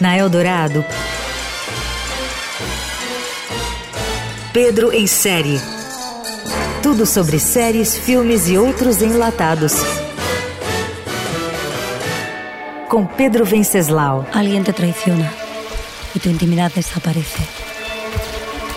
Na Eldorado, Pedro em série. Tudo sobre séries, filmes e outros enlatados. Com Pedro Venceslau. Alguien te traiciona y tu intimidad desaparece.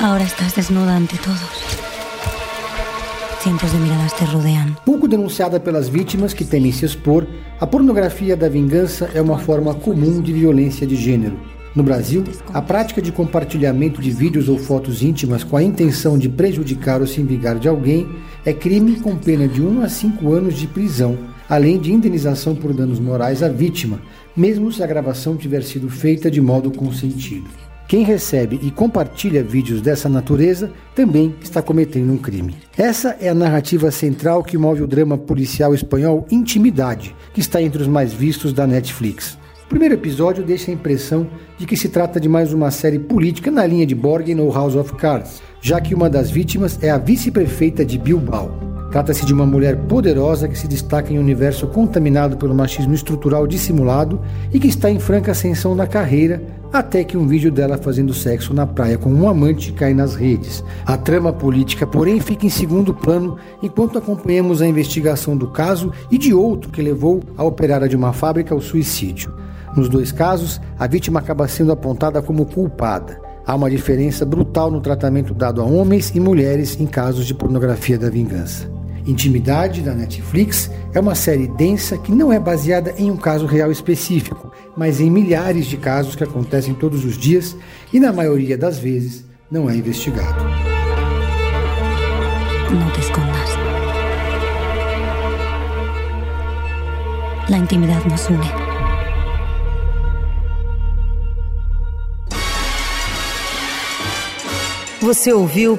Ahora estás desnuda ante todos. Cientos de miradas te. Pouco denunciada pelas vítimas que temem se expor, a pornografia da vingança é uma forma comum de violência de gênero. No Brasil, a prática de compartilhamento de vídeos ou fotos íntimas com a intenção de prejudicar ou se vingar de alguém é crime com pena de 1 a 5 anos de prisão, além de indenização por danos morais à vítima, mesmo se a gravação tiver sido feita de modo consentido. Quem recebe e compartilha vídeos dessa natureza também está cometendo um crime. Essa é a narrativa central que move o drama policial espanhol Intimidade, que está entre os mais vistos da Netflix. O primeiro episódio deixa a impressão de que se trata de mais uma série política na linha de Borgen ou House of Cards, já que uma das vítimas é a vice-prefeita de Bilbao. Trata-se de uma mulher poderosa que se destaca em um universo contaminado pelo machismo estrutural dissimulado e que está em franca ascensão na carreira até que um vídeo dela fazendo sexo na praia com um amante cai nas redes. A trama política, porém, fica em segundo plano enquanto acompanhamos a investigação do caso e de outro que levou a operária de uma fábrica ao suicídio. Nos dois casos, a vítima acaba sendo apontada como culpada. Há uma diferença brutal no tratamento dado a homens e mulheres em casos de pornografia da vingança. Intimidade, da Netflix, é uma série densa que não é baseada em um caso real específico, mas em milhares de casos que acontecem todos os dias e, na maioria das vezes, não é investigado. No te escondas. La intimidad nos une. Você ouviu